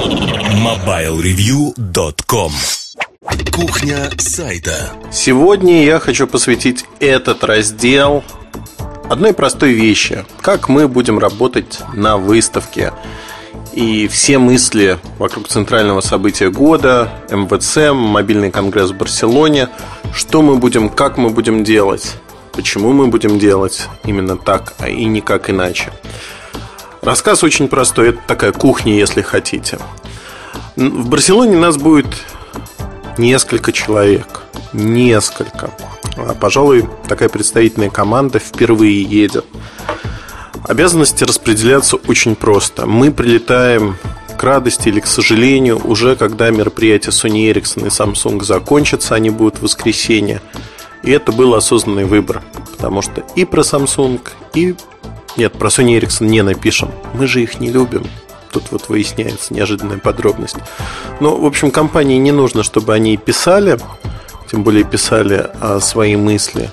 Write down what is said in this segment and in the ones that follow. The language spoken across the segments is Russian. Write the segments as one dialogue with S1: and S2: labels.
S1: MobileReview.com Кухня сайта
S2: Сегодня я хочу посвятить этот раздел одной простой вещи. Как мы будем работать на выставке. И все мысли вокруг центрального события года, МВЦ, мобильный конгресс в Барселоне, что мы будем, как мы будем делать, почему мы будем делать именно так, а и никак иначе. Рассказ очень простой, это такая кухня, если хотите. В Барселоне нас будет несколько человек. Несколько. А, пожалуй, такая представительная команда впервые едет. Обязанности распределяются очень просто. Мы прилетаем к радости или к сожалению, уже когда мероприятия Sony Ericsson и Samsung закончатся, они будут в воскресенье. И это был осознанный выбор, потому что и про Samsung, и... Нет, про Sony Ericsson не напишем. Мы же их не любим. Тут вот выясняется неожиданная подробность. Но, в общем, компании не нужно, чтобы они писали, тем более писали а, свои мысли.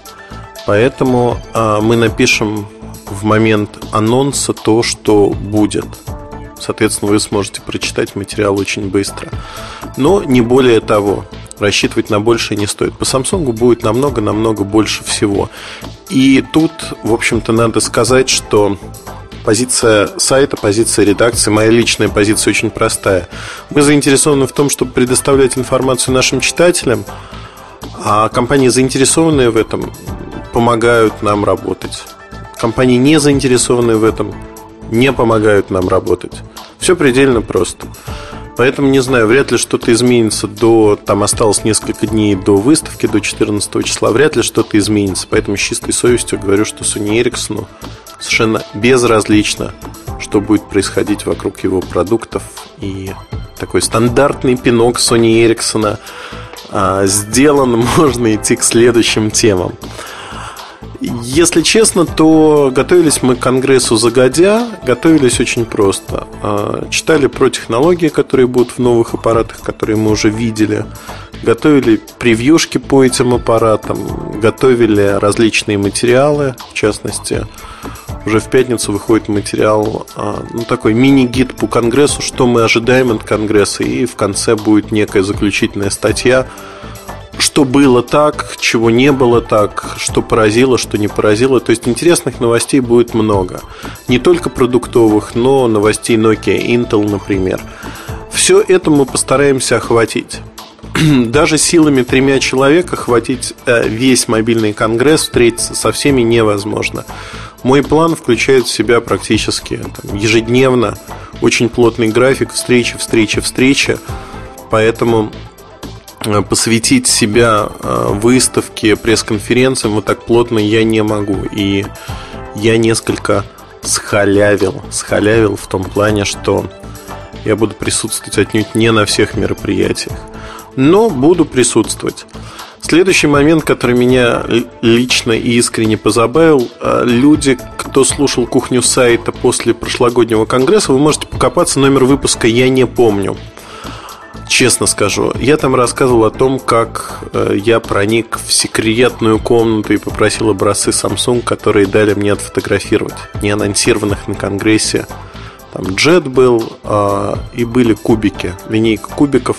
S2: Поэтому а, мы напишем в момент анонса то, что будет. Соответственно, вы сможете прочитать материал очень быстро. Но не более того, рассчитывать на большее не стоит. По Samsung будет намного-намного больше всего. И тут, в общем-то, надо сказать, что позиция сайта, позиция редакции, моя личная позиция очень простая. Мы заинтересованы в том, чтобы предоставлять информацию нашим читателям, а компании, заинтересованные в этом, помогают нам работать. Компании, не заинтересованные в этом, не помогают нам работать. Все предельно просто. Поэтому не знаю, вряд ли что-то изменится до... Там осталось несколько дней до выставки, до 14 числа. Вряд ли что-то изменится. Поэтому с чистой совестью говорю, что Sony Ericsson совершенно безразлично, что будет происходить вокруг его продуктов. И такой стандартный пинок Sony Ericsson а, сделан, можно идти к следующим темам. Если честно, то готовились мы к конгрессу загодя, готовились очень просто. А, читали про технологии, которые будут в новых аппаратах, которые мы уже видели. Готовили превьюшки по этим аппаратам, готовили различные материалы, в частности, уже в пятницу выходит материал, а, ну, такой мини-гид по конгрессу, что мы ожидаем от конгресса, и в конце будет некая заключительная статья, что было так, чего не было так, что поразило, что не поразило. То есть интересных новостей будет много. Не только продуктовых, но новостей Nokia, Intel, например. Все это мы постараемся охватить. Даже силами тремя человек охватить э, весь мобильный конгресс, встретиться со всеми невозможно. Мой план включает в себя практически там, ежедневно очень плотный график встречи, встречи, встречи. Поэтому посвятить себя э, выставке, пресс-конференциям вот так плотно я не могу. И я несколько схалявил. Схалявил в том плане, что я буду присутствовать отнюдь не на всех мероприятиях. Но буду присутствовать. Следующий момент, который меня лично и искренне позабавил, э, люди, кто слушал кухню сайта после прошлогоднего конгресса, вы можете покопаться, номер выпуска я не помню честно скажу. Я там рассказывал о том, как э, я проник в секретную комнату и попросил образцы Samsung, которые дали мне отфотографировать, не анонсированных на конгрессе. Там джет был э, и были кубики, линейка кубиков,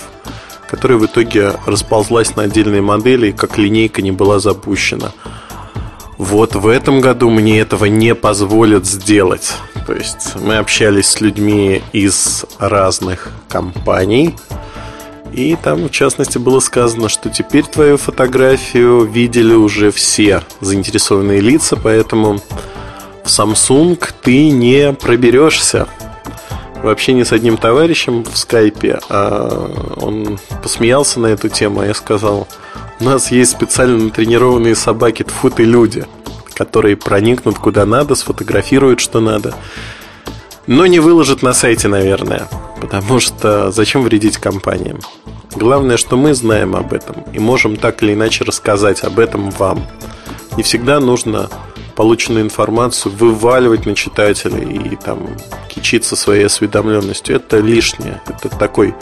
S2: которая в итоге расползлась на отдельные модели, и как линейка не была запущена. Вот в этом году мне этого не позволят сделать. То есть мы общались с людьми из разных компаний, и там, в частности, было сказано, что теперь твою фотографию видели уже все заинтересованные лица, поэтому в Samsung ты не проберешься. Вообще не с одним товарищем в скайпе, а он посмеялся на эту тему, а я сказал, у нас есть специально натренированные собаки, тфу ты люди, которые проникнут куда надо, сфотографируют что надо, но не выложат на сайте, наверное. Потому что зачем вредить компаниям? Главное, что мы знаем об этом и можем так или иначе рассказать об этом вам. Не всегда нужно полученную информацию вываливать на читателей и там кичиться своей осведомленностью. Это лишнее. Это такой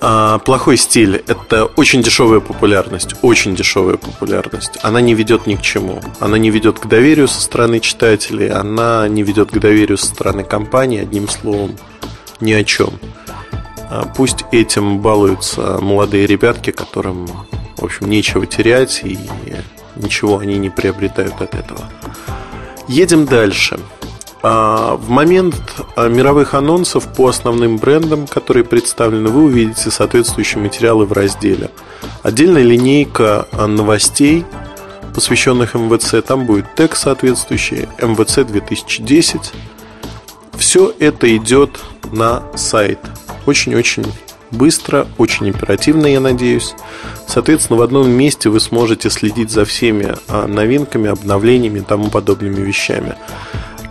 S2: а, плохой стиль. Это очень дешевая популярность. Очень дешевая популярность. Она не ведет ни к чему. Она не ведет к доверию со стороны читателей. Она не ведет к доверию со стороны компании. Одним словом, ни о чем. А пусть этим балуются молодые ребятки, которым, в общем, нечего терять и ничего они не приобретают от этого. Едем дальше. А, в момент а, мировых анонсов по основным брендам, которые представлены, вы увидите соответствующие материалы в разделе. Отдельная линейка новостей, посвященных МВЦ. Там будет тег соответствующий, МВЦ 2010. Все это идет на сайт. Очень-очень быстро, очень оперативно, я надеюсь. Соответственно, в одном месте вы сможете следить за всеми а, новинками, обновлениями и тому подобными вещами.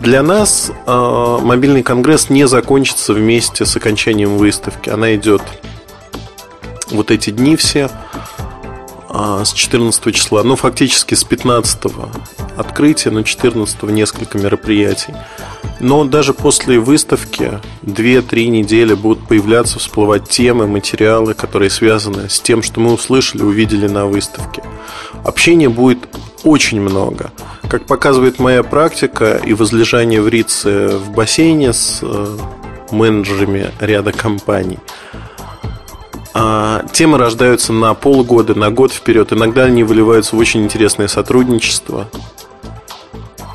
S2: Для нас э, мобильный конгресс не закончится вместе с окончанием выставки. Она идет вот эти дни все с 14 числа, ну фактически с 15 открытия, но 14 несколько мероприятий. Но даже после выставки 2-3 недели будут появляться, всплывать темы, материалы, которые связаны с тем, что мы услышали, увидели на выставке. Общения будет очень много. Как показывает моя практика и возлежание в Рице в бассейне с э, менеджерами ряда компаний – а, темы рождаются на полгода, на год вперед. Иногда они выливаются в очень интересное сотрудничество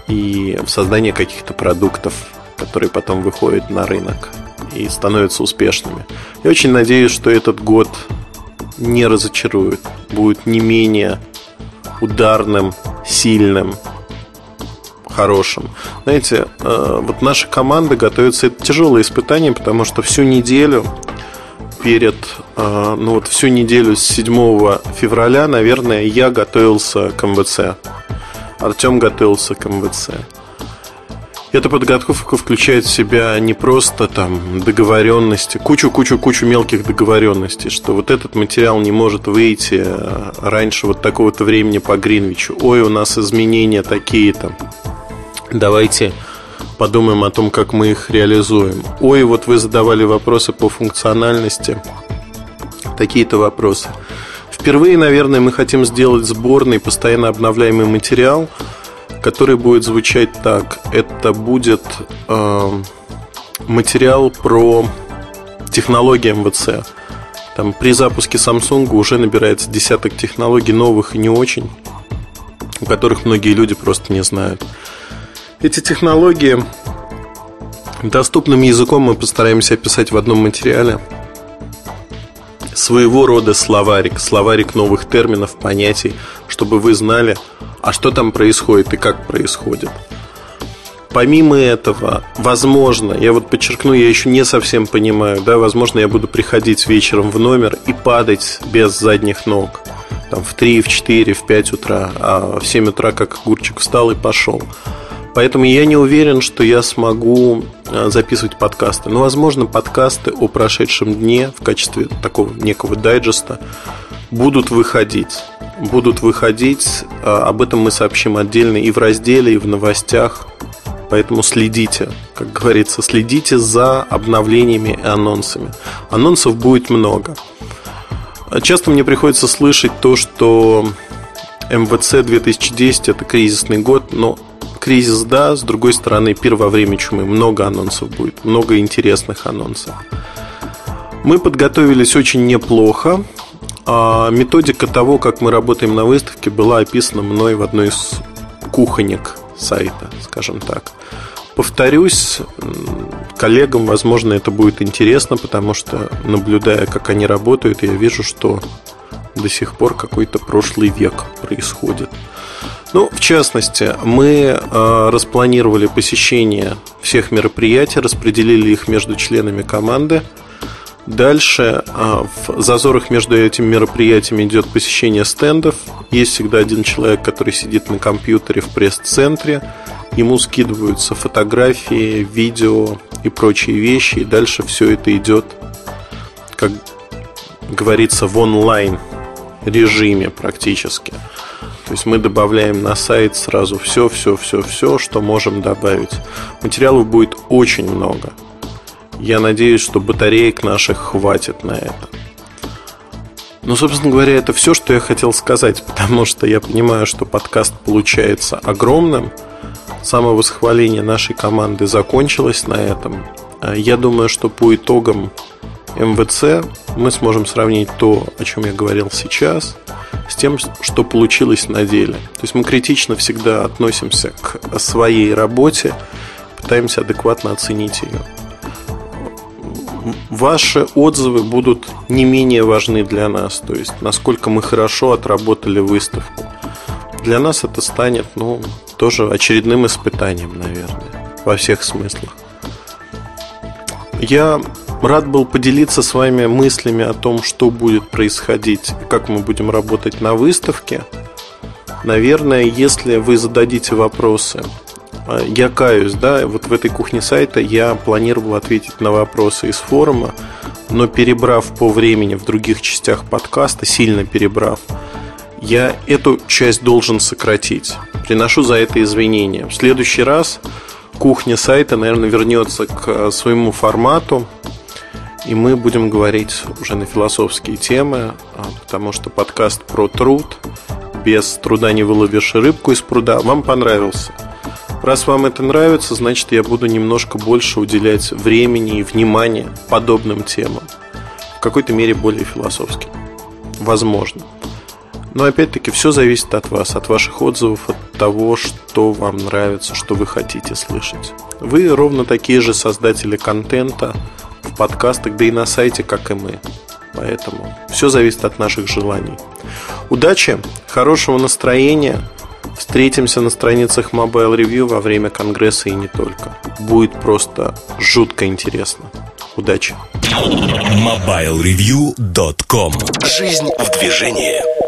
S2: и в создание каких-то продуктов, которые потом выходят на рынок и становятся успешными. Я очень надеюсь, что этот год не разочарует, будет не менее ударным, сильным, хорошим. Знаете, э, вот наша команда готовится, это тяжелое испытание, потому что всю неделю перед, э, ну вот всю неделю с 7 февраля, наверное, я готовился к МВЦ. Артем готовился к МВЦ. Эта подготовка включает в себя не просто там договоренности, кучу-кучу-кучу мелких договоренностей, что вот этот материал не может выйти э, раньше вот такого-то времени по Гринвичу. Ой, у нас изменения такие-то. Давайте подумаем о том, как мы их реализуем. Ой, вот вы задавали вопросы по функциональности. Такие-то вопросы. Впервые, наверное, мы хотим сделать сборный, постоянно обновляемый материал, который будет звучать так. Это будет э, материал про технологии МВЦ. Там при запуске Samsung уже набирается десяток технологий новых и не очень, у которых многие люди просто не знают. Эти технологии доступным языком мы постараемся описать в одном материале. Своего рода словарик, словарик новых терминов, понятий, чтобы вы знали, а что там происходит и как происходит. Помимо этого, возможно, я вот подчеркну, я еще не совсем понимаю, да, возможно, я буду приходить вечером в номер и падать без задних ног. Там в 3, в 4, в 5 утра, а в 7 утра как огурчик встал и пошел. Поэтому я не уверен, что я смогу э, записывать подкасты. Но, возможно, подкасты о прошедшем дне в качестве такого некого дайджеста будут выходить. Будут выходить. Э, об этом мы сообщим отдельно и в разделе, и в новостях. Поэтому следите, как говорится, следите за обновлениями и анонсами. Анонсов будет много. Часто мне приходится слышать то, что МВЦ 2010 это кризисный год, но кризис, да, с другой стороны, пир во время чумы. Много анонсов будет, много интересных анонсов. Мы подготовились очень неплохо. А методика того, как мы работаем на выставке, была описана мной в одной из кухонек сайта, скажем так. Повторюсь, коллегам, возможно, это будет интересно, потому что, наблюдая, как они работают, я вижу, что до сих пор какой-то прошлый век происходит. Ну, в частности, мы э, распланировали посещение всех мероприятий, распределили их между членами команды. Дальше э, в зазорах между этими мероприятиями идет посещение стендов. Есть всегда один человек, который сидит на компьютере в пресс-центре. Ему скидываются фотографии, видео и прочие вещи. И дальше все это идет, как говорится, в онлайн режиме практически. То есть мы добавляем на сайт сразу все, все, все, все, что можем добавить. Материалов будет очень много. Я надеюсь, что батареек наших хватит на это. Ну, собственно говоря, это все, что я хотел сказать, потому что я понимаю, что подкаст получается огромным. Самовосхваление нашей команды закончилось на этом. Я думаю, что по итогам МВЦ, мы сможем сравнить то, о чем я говорил сейчас, с тем, что получилось на деле. То есть мы критично всегда относимся к своей работе, пытаемся адекватно оценить ее. Ваши отзывы будут не менее важны для нас, то есть насколько мы хорошо отработали выставку. Для нас это станет, ну, тоже очередным испытанием, наверное, во всех смыслах. Я рад был поделиться с вами мыслями о том, что будет происходить, как мы будем работать на выставке. Наверное, если вы зададите вопросы, а, я каюсь, да, вот в этой кухне сайта я планировал ответить на вопросы из форума, но перебрав по времени в других частях подкаста, сильно перебрав, я эту часть должен сократить. Приношу за это извинения. В следующий раз кухня сайта, наверное, вернется к своему формату, и мы будем говорить уже на философские темы, а, потому что подкаст про труд, без труда не выловишь рыбку из пруда, вам понравился. Раз вам это нравится, значит я буду немножко больше уделять времени и внимания подобным темам. В какой-то мере более философским. Возможно. Но опять-таки все зависит от вас, от ваших отзывов, от того, что вам нравится, что вы хотите слышать. Вы ровно такие же создатели контента в подкастах, да и на сайте, как и мы. Поэтому все зависит от наших желаний. Удачи, хорошего настроения. Встретимся на страницах Mobile Review во время конгресса и не только. Будет просто жутко интересно. Удачи!
S1: MobileReview.com Жизнь в движении